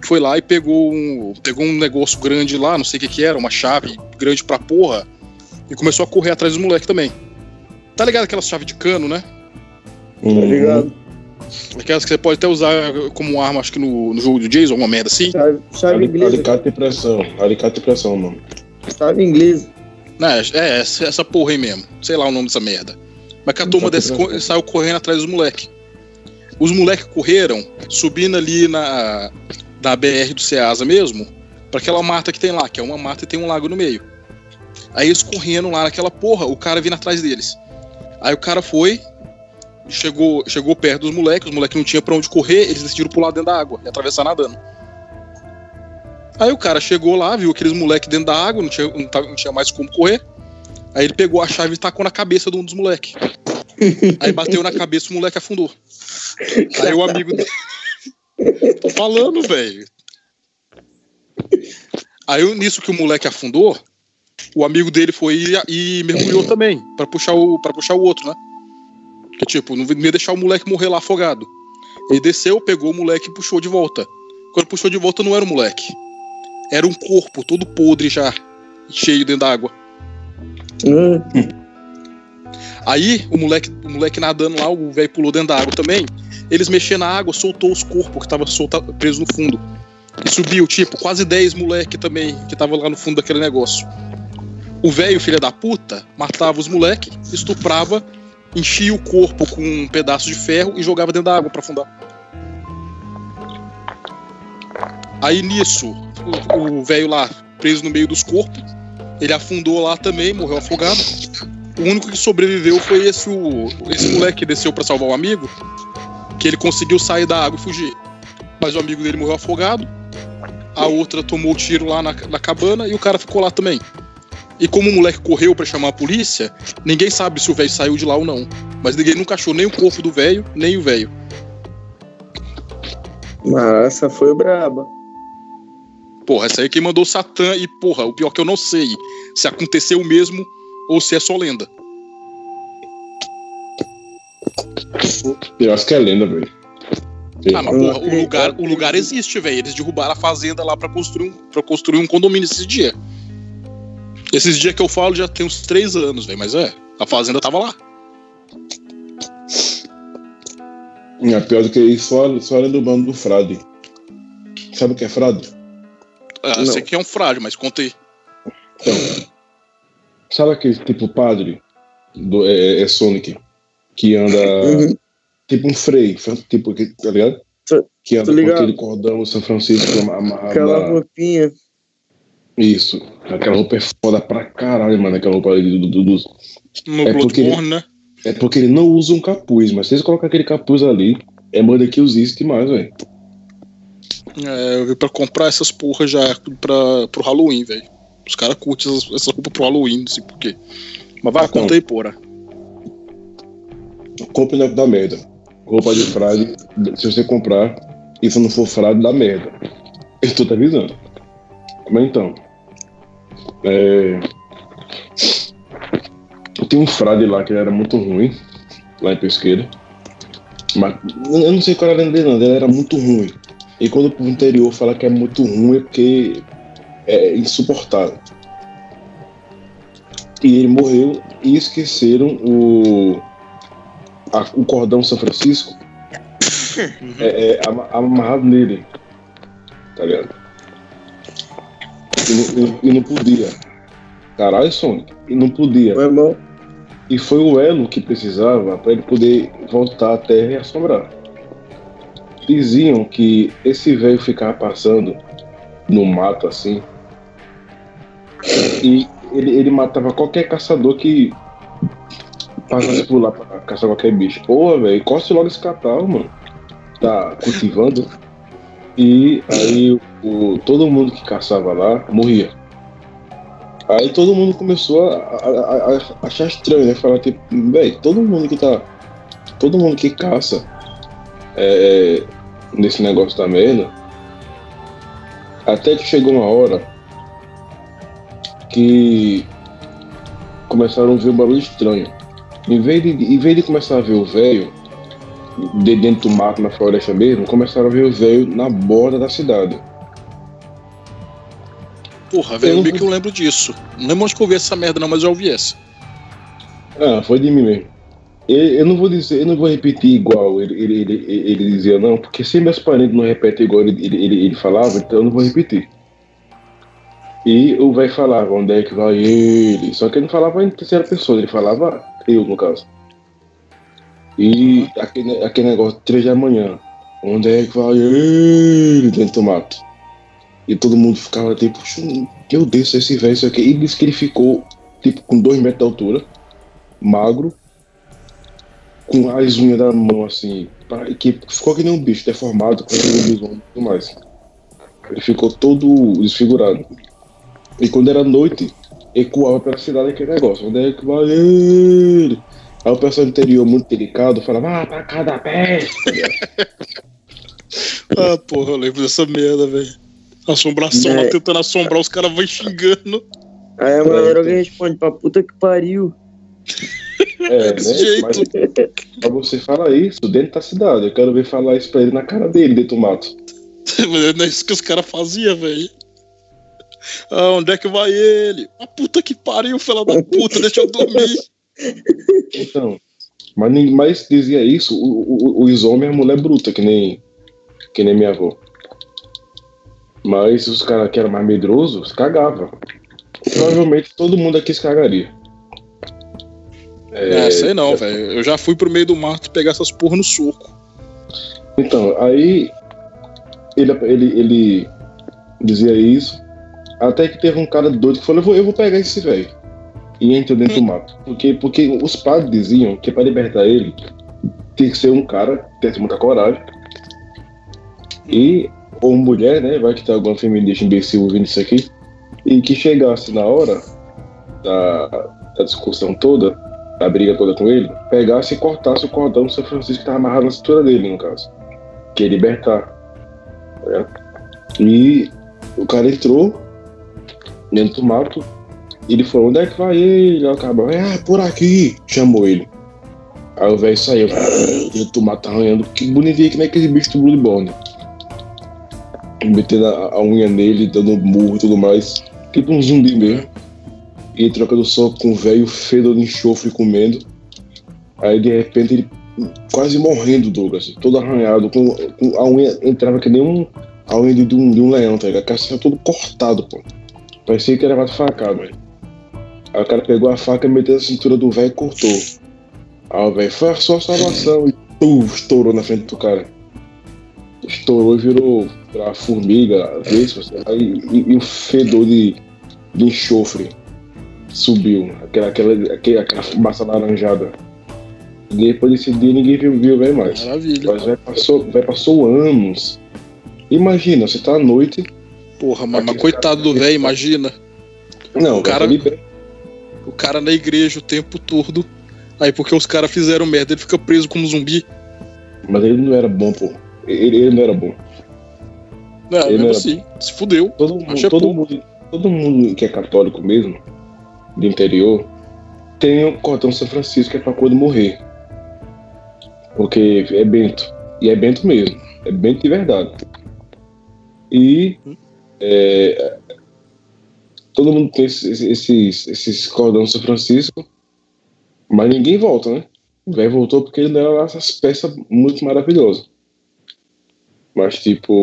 Foi lá e pegou um, pegou um negócio grande lá, não sei o que que era, uma chave grande pra porra. E começou a correr atrás dos moleques também. Tá ligado aquelas chaves de cano, né? Uhum. Tá ligado? Aquelas que você pode até usar como arma, acho que no, no jogo do Jason, alguma merda assim. Chave, chave inglesa. Alicate e pressão. Alicate e pressão, mano. Chave inglesa. É, é essa, essa porra aí mesmo. Sei lá o nome dessa merda. Mas que a turma desse co- saiu correndo atrás dos moleques. Os moleques correram, subindo ali na, na BR do Ceasa mesmo, pra aquela mata que tem lá, que é uma mata e tem um lago no meio. Aí eles correndo lá naquela porra, o cara vindo atrás deles. Aí o cara foi, chegou, chegou perto dos moleques, os moleques não tinham pra onde correr, eles decidiram pular dentro da água e atravessar nadando. Aí o cara chegou lá, viu aqueles moleques dentro da água, não tinha, não, tava- não tinha mais como correr. Aí ele pegou a chave e tacou na cabeça de um dos moleques. Aí bateu na cabeça, o moleque afundou. Aí o amigo dele. Tô falando, velho. Aí nisso que o moleque afundou, o amigo dele foi e, e mergulhou também, pra puxar o para puxar o outro, né? Que tipo, não ia deixar o moleque morrer lá afogado. Ele desceu, pegou o moleque e puxou de volta. Quando puxou de volta não era o moleque. Era um corpo todo podre já, cheio dentro d'água. Hum, Aí o moleque, o moleque nadando lá, o velho pulou dentro da água também. Eles mexendo na água, soltou os corpos que tava solta, preso no fundo. E subiu, tipo, quase 10 moleque também que tava lá no fundo daquele negócio. O velho, filho da puta, matava os moleque, estuprava, enchia o corpo com um pedaço de ferro e jogava dentro da água pra afundar. Aí nisso, o- o velho lá, preso no meio dos corpos, ele afundou lá também, morreu afogado. O único que sobreviveu foi esse, o, esse moleque que desceu pra salvar o amigo, que ele conseguiu sair da água e fugir. Mas o amigo dele morreu afogado, a outra tomou tiro lá na, na cabana e o cara ficou lá também. E como o moleque correu pra chamar a polícia, ninguém sabe se o velho saiu de lá ou não. Mas ninguém nunca achou nem o corpo do velho, nem o velho. Essa foi braba. Porra, essa aí é quem mandou o Satã e, porra, o pior que eu não sei se aconteceu mesmo ou se é só lenda. Eu acho que é lenda, velho. Ah, mas porra, o lugar, o lugar existe, velho. Eles derrubaram a fazenda lá pra construir um, pra construir um condomínio esses dias. Esses dias que eu falo já tem uns três anos, velho. Mas é, a fazenda tava lá. É pior do que isso, só, só lendo do bando do frade. Sabe o que é frade? Ah, Não. esse aqui é um frágil, mas contei. Então, sabe aquele tipo padre do é, é Sonic que anda Uhum. tipo um freio, tipo que tá ligado? Tô- Que anda com ligado. aquele cordão São Francisco amarrado. Aquela na- roupinha. Isso, aquela roupa é foda pra caralho, mano. Aquela roupa ali do, do, do- No É porque- Bloodborne, né? É porque ele não usa um capuz, mas se eles colocar aquele capuz ali, é manda que use isso demais, velho. É, pra comprar essas porras já pra, pro Halloween, velho. Os caras curtem essas, essas roupas pro Halloween, não sei porquê. Mas vai, Então. conta aí, porra. Compre não da merda. Roupa de frade, se você comprar, e se não for frade, dá merda. Eu tô te avisando. Mas então. É... Tem um frade lá que ele era muito ruim, lá em Pesqueira. Mas eu não sei qual era dele, não. Ele era muito ruim. E quando o interior fala que é muito ruim é porque é insuportável. E ele morreu e esqueceram o, a- o cordão São Francisco é, é, ama- amarrado nele. Tá ligado? E não, e- e não podia. Caralho, Sonic. E não podia. Mal. E foi o elo que precisava para ele poder voltar à Terra e assombrar. Diziam que esse velho ficava passando no mato assim. E ele, ele matava qualquer caçador que passasse por lá pra caçar qualquer bicho. Porra, velho, corte logo esse catal, mano. Tá cultivando. E aí o, todo mundo que caçava lá morria. Aí todo mundo começou a, a- a- achar estranho, né? Falar tipo, velho, todo mundo que tá. Todo mundo que caça é, nesse negócio da merda. Até que chegou uma hora que começaram a ver um barulho estranho. Em vez de, em vez de começar a ver o velho de dentro do mato, na floresta mesmo, começaram a ver o velho na borda da cidade. Porra, velho, Eu que eu lembro disso. Não lembro onde que eu vi essa merda, não, mas eu já ouvi essa. Ah, foi de mim mesmo. Eu, eu não vou dizer, eu não vou repetir igual ele, ele, ele, ele dizia, não, porque se meus parentes não repetem igual ele, ele, ele, ele falava, então eu não vou repetir. E o velho falava, onde é que vai ele? Só que ele não falava em terceira pessoa, ele falava eu, no caso. E aquele, aquele negócio, três da manhã, onde é que vai ele dentro do mato? E todo mundo ficava tipo, meu Deus, esse velho, isso aqui. E disse que ele ficou, tipo, com dois metros de altura magro, com as unhas da mão assim, que ficou que nem um bicho deformado, com aquele bisombo e tudo mais. Ele ficou todo desfigurado. E quando era noite, ecoava pela cidade aquele negócio. Onde é que vai ele? Aí o pessoal do interior, muito delicado, falava, ah, pra cada peste. Ah, porra, eu lembro dessa merda, velho. Assombração lá É. tentando assombrar, os caras vão xingando. Aí a mulher alguém responde pra puta que pariu. É, Desse né? jeito. Mas pra você falar isso dentro da cidade, eu quero ver falar isso pra ele na cara dele, dentro do mato. Mas Não é isso que os caras faziam, velho. Ah, onde é que vai ele? A puta que pariu, filha da puta, deixa eu dormir. Então, mas, mas dizia isso o, o, os homens e a mulher bruta, que nem, que nem minha avó. Mas os caras que eram mais medrosos, cagavam. Provavelmente todo mundo aqui se cagaria. É, sei não, velho. Eu já fui pro meio do mato pegar essas porra no soco. Então, aí ele, ele, ele dizia isso, até que teve um cara doido que falou, eu vou, eu vou pegar esse velho. E entrou dentro do mato. Porque, porque os padres diziam que para libertar ele, tinha que ser um cara que tivesse muita coragem. E, ou mulher, né? Vai que tem alguma feminista imbecil ouvindo isso aqui. E que chegasse na hora da, da discussão toda, da briga toda com ele, pegasse e cortasse o cordão do São Francisco que estava amarrado na cintura dele, no caso que é libertar. tá ligado? E o cara entrou dentro do mato. Ele falou: onde é que vai ele? Aí o cabra, ah, por aqui. Chamou ele. Aí o velho saiu. E o tomate arranhando. Que bonitinho que nem aquele bicho do Bloodborne. Metendo a, a unha nele, dando murro e tudo mais. Tipo um zumbi mesmo. E ele trocando soco com o velho fedor de enxofre comendo. Aí de repente ele quase morrendo, Douglas. Todo arranhado, com, com a unha entrava que nem um, a unha de um, de um leão, tá ligado? A cara saiu todo cortado, pô. Parecia que era mais facado, velho. Aí o cara pegou a faca, meteu na cintura do velho e cortou. Aí o velho foi a sua salvação e pum, estourou na frente do cara. Estourou e virou a formiga, a vespa, lá, e, e- o fedor de, de enxofre subiu. Aquela, aquela, aquela, aquela fumaça laranjada. Depois desse dia ninguém viu, viu velho mais. Maravilha. Mas vai passou, passou anos. Imagina, você tá à noite. Porra, mas Aquele coitado do cara- velho, imagina. Não, O cara- tá. O cara na igreja o tempo todo. Aí porque os caras fizeram merda, ele fica preso como zumbi. Mas ele não era bom, pô. Ele, ele não era bom. Não, Ele mesmo era- assim. Se fudeu. Todo, mundo, todo, mundo, todo mundo que é católico mesmo, do interior, tem o cordão São Francisco que é pra quando morrer. Porque é bento. E é bento mesmo. É bento de verdade. E é, todo mundo tem esses, esses, esses cordão São Francisco, mas ninguém volta, né? O velho voltou porque ele era essas peças muito maravilhosas. Mas, tipo,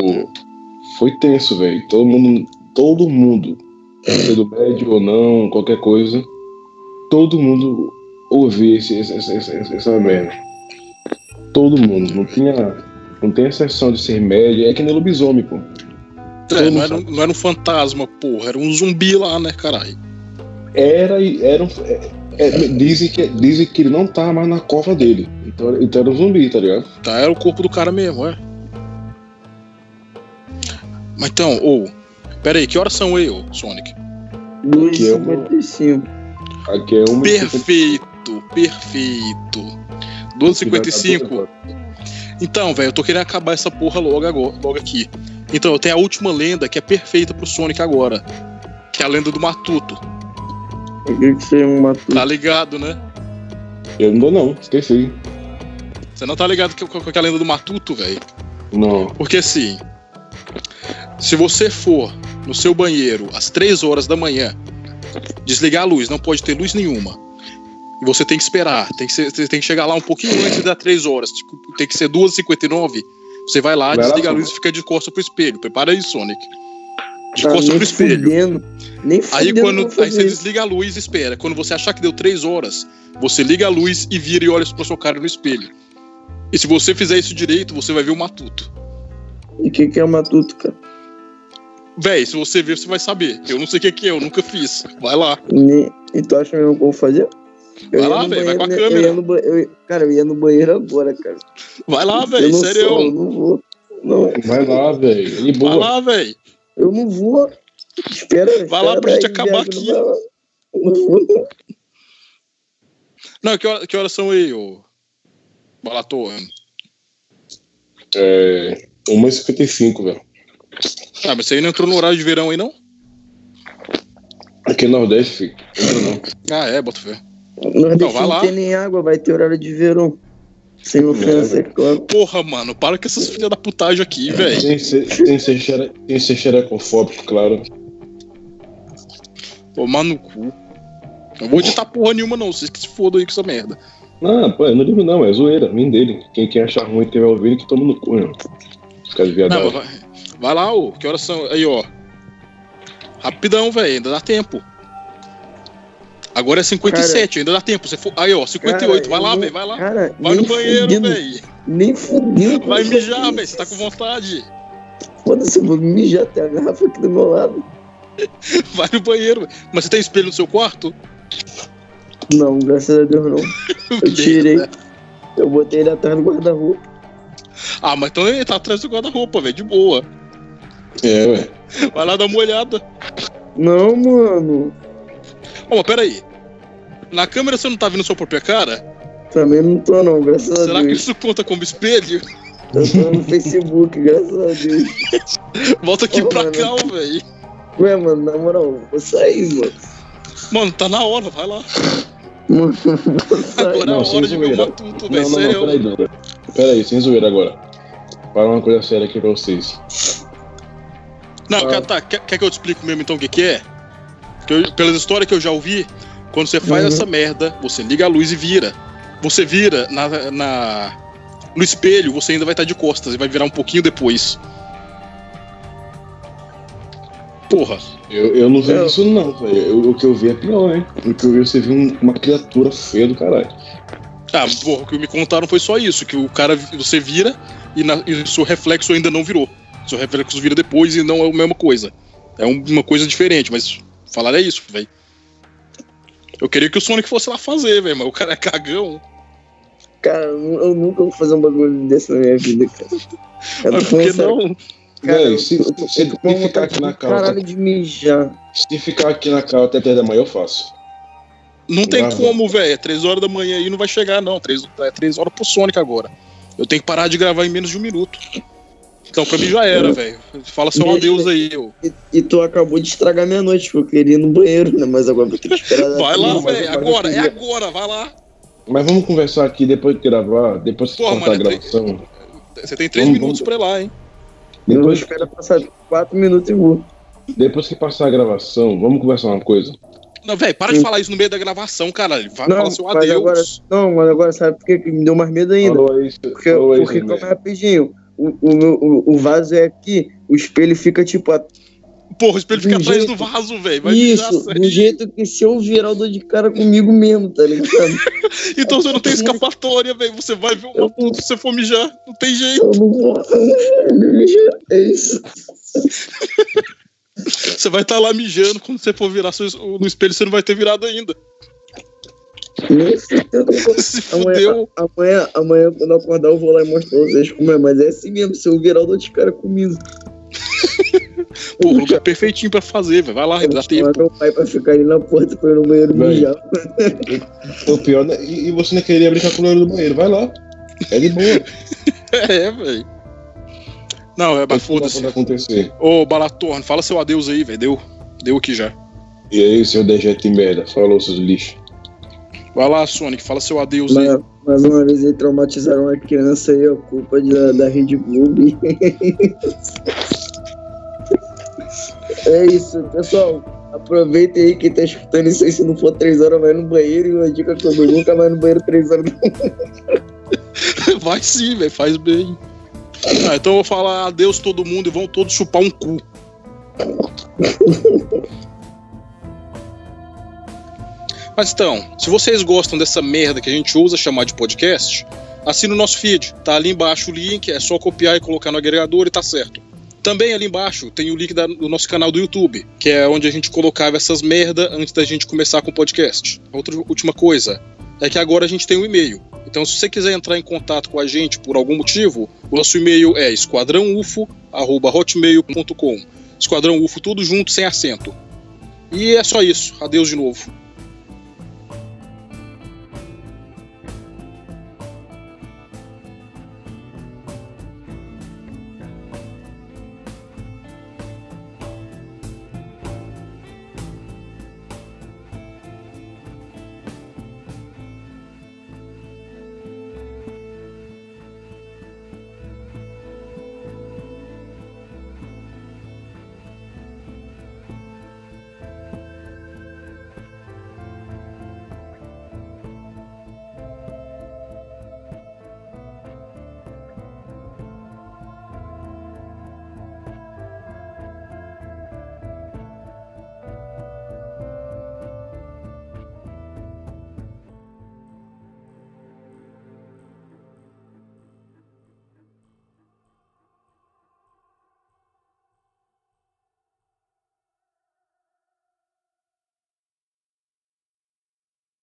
foi tenso, velho. Todo mundo, todo mundo, sendo médio ou não, qualquer coisa, todo mundo ouvia esse, esse- esse- essa merda. Todo mundo. Não tinha, não tem exceção de ser médio. É que nem lobisomem, pô. É, não, era, um- não era um fantasma, porra. Era um zumbi lá, né, caralho? Era e era um. é- é, dizem, que, dizem que ele não tá mais na cova dele. Então, então era um zumbi, tá ligado? Tá, era o corpo do cara mesmo, é. Mas então, ô. pera aí, que horas são aí, ô, Sonic? Que é uma- 2,55. Aqui é uma. Perfeito, perfeito. 12h55. Então, velho, eu tô querendo acabar essa porra logo, agora, logo aqui. Então, eu tenho a última lenda que é perfeita pro Sonic agora. Que é a lenda do Matuto. O que que você matou? Tá ligado, né? Eu não dou, não. Esqueci. Você não tá ligado com com- com a lenda do Matuto, velho? Não. Porque assim, se você for no seu banheiro às 3 horas da manhã, desligar a luz, não pode ter luz nenhuma. E você tem que esperar, tem que, ser- tem que chegar lá um pouquinho antes das 3 horas, tipo, tem que ser 2h59. Você vai lá, Vai lá, desliga a Sonic. luz e fica de costas pro espelho. Prepara aí, Sonic. De costas pro espelho. Fudendo, nem Aí quando aí você desliga a luz e espera. Quando você achar que deu 3 horas, você liga a luz e vira e olha pra sua cara no espelho. E se você fizer isso direito, você vai ver o matuto. E o que, que é o matuto, cara? Véi, se você ver, você vai saber. Eu não sei o que que é, eu nunca fiz. Vai lá. Nem... E tu acha mesmo que eu vou fazer? Eu Vai lá, velho, vai com a né? câmera. Eu ia ba... eu... Cara, eu ia no banheiro agora, cara. Vai lá, eu véi, não sou, eu sério. não vou. Não, Vai lá, velho. Vai lá, véi. eu não vou. Espera, Vai lá pra gente acabar aqui. não vou. Não, que, hora, que horas são aí, ô? Balator? É. 1h55, velho. Ah, mas você aí não entrou no horário de verão aí, não? Aqui no Nordeste, filho. Entra não. Ah, é, bota fé. Nordeste Então, vai não lá. tem nem água, vai ter horário de verão. Sem ofensa, é claro. Porra, mano, para com essas filhas da putagem aqui. Tem ser, tem ser, xere- tem ser xerecofóbico, claro. Tomar no cu. Não vou editar porra nenhuma, não. Vocês que se fodam aí com essa merda. Não, pô, eu não ligo não, é zoeira, vim dele. Quem, quem achar ruim e tiver ouvindo, que toma no cu, irmão. Ficar de Não, viadagem. mas vai, vai lá, ô. Que horas são? Aí, ó. Rapidão, velho. Ainda dá tempo. Agora é 57, ainda dá tempo. Você for... Aí, ó, 58. vai lá, velho. Vai lá. Cara, Vai no banheiro, velho. Nem fudendo. Vai mijar, velho. Você tá com vontade. Foda-se, eu vou mijar até a garrafa aqui do meu lado. Vai no banheiro. velho. Mas você tem espelho no seu quarto? Não, graças a Deus não. Eu tirei. Eu botei ele atrás do guarda-roupa. Ah, mas então ele tá atrás do guarda-roupa, velho. De boa. É, ué. Vai lá dar uma olhada. Não, mano. Ó, mas peraí. Na câmera você não tá vendo sua própria cara? Também não tô não, graças a Será que Deus. isso conta como espelho? Eu tô no Facebook, graças a Deus. Volta aqui Ô, pra mano. cá, velho. Ué, mano, na moral, vou sair, mano. Mano, tá na hora, vai lá. Agora é a Não, sem hora de ver o matuto, velho. Não, não, não, Sério. peraí, Dora. Peraí, sem zoeira agora. Para uma coisa séria aqui pra vocês. Não, Ah. quer, tá, quer, quer que eu te explique mesmo então o que, que é? Que eu- pelas histórias que eu já ouvi, quando você faz Uhum. essa merda, você liga a luz e vira. Você vira na, na- no espelho, você ainda vai estar de costas e vai virar um pouquinho depois. Porra. Eu, eu não vejo Eu- isso não, velho. O que eu vi é pior, hein? O que eu vi, você viu um- uma criatura feia do caralho. Ah, porra, o que me contaram foi só isso, que o cara, você vira e, na, e o seu reflexo ainda não virou. Seu reflexo vira depois e não é a mesma coisa. É um- uma coisa diferente, mas falar é isso, velho. Eu queria que o Sonic fosse lá fazer, velho, mas o cara é cagão. Cara, eu nu- eu nunca vou fazer um bagulho desse na minha vida, cara. Eu Mas por que não? Cara, Véi, se, eu se, eu se ficar aqui na calça, Caralho de mijar. se ficar aqui na calça até 10 da manhã, eu faço. Não tem como, velho. É três horas da manhã aí não vai chegar, não. Três, é três horas pro Sonic agora. Eu tenho que parar de gravar em menos de um minuto. Então pra mim já era, velho. Fala seu adeus aí, ô. E, e tu acabou de estragar minha noite, porque eu queria ir no banheiro, né? Mas agora vou ter que esperar. Vai lá, velho. eu Agora, é agora, vai lá. Mas vamos conversar aqui depois de gravar, depois que Porra, cortar a tem- gravação. Você tem três Vamos, minutos pra ir lá, hein? Eu Depois, esperar passar quatro minutos e vou. depois que passar a gravação, vamos conversar uma coisa. Não, velho, para de Sim. falar isso no meio da gravação, caralho. Vai Não, falar seu adeus. agora- Não, mas agora sabe por que me deu mais medo ainda? Falou isso, Porque, falou isso, porque né? como é rapidinho, o, o, o, vaso é aqui, o espelho fica tipo a- Porra, o espelho fica Do atrás jeito- do vaso, velho. Isso, do jeito que se eu virar, eu dou de cara comigo mesmo, tá ligado? Então você não tem escapatória, velho. Você vai ver uma puta se você for mijar. Não tem jeito. Eu não vou. É isso. Você vai estar lá mijando. Quando você for virar no espelho, você não vai ter virado ainda. Nesse tempo eu vou- Se Amanhã, fudeu. amanhã, amanhã, quando eu acordar, eu vou lá e mostrar pra vocês como é. Mas é assim mesmo, se eu virar, eu dou de cara comigo. Pô, o lugar perfeitinho pra fazer, velho. Vai lá, Eu dá vou chamar tempo. meu pai pra ficar ali na porta pra ir no banheiro Vai. mijar. O pior, né? e, e você não queria brincar com o loiro do banheiro, vai lá. É de boa. É, velho. Não, é, foda-se. Acontecer. Ô, Balatorno, fala seu adeus aí, velho. Deu. Deu aqui já. E aí, seu dejeto de merda, falou, seus lixos. Vai lá, Sonic, fala seu adeus aí. Mais uma vez aí traumatizaram a criança aí, a culpa de- da, da Rede Globo. é isso, pessoal. Aproveitem aí quem tá escutando isso aí. Se não for três horas, vai no banheiro. E uma dica que eu dou, nunca vai no banheiro três horas. Vai sim, velho, faz bem. Ah, então eu vou falar adeus todo mundo e vão todos chupar um cu. Mas então, se vocês gostam dessa merda que a gente usa chamar de podcast, assina o nosso feed. Tá ali embaixo o link, é só copiar e colocar no agregador e tá certo. Também ali embaixo tem o link da- do nosso canal do YouTube, que é onde a gente colocava essas merda antes da gente começar com o podcast. Outra última coisa é que agora a gente tem um e-mail. Então, se você quiser entrar em contato com a gente por algum motivo, o nosso e-mail é esquadrãoufo.hotmail.com. Esquadrão UFO, tudo junto, sem acento. E é só isso. Adeus de novo.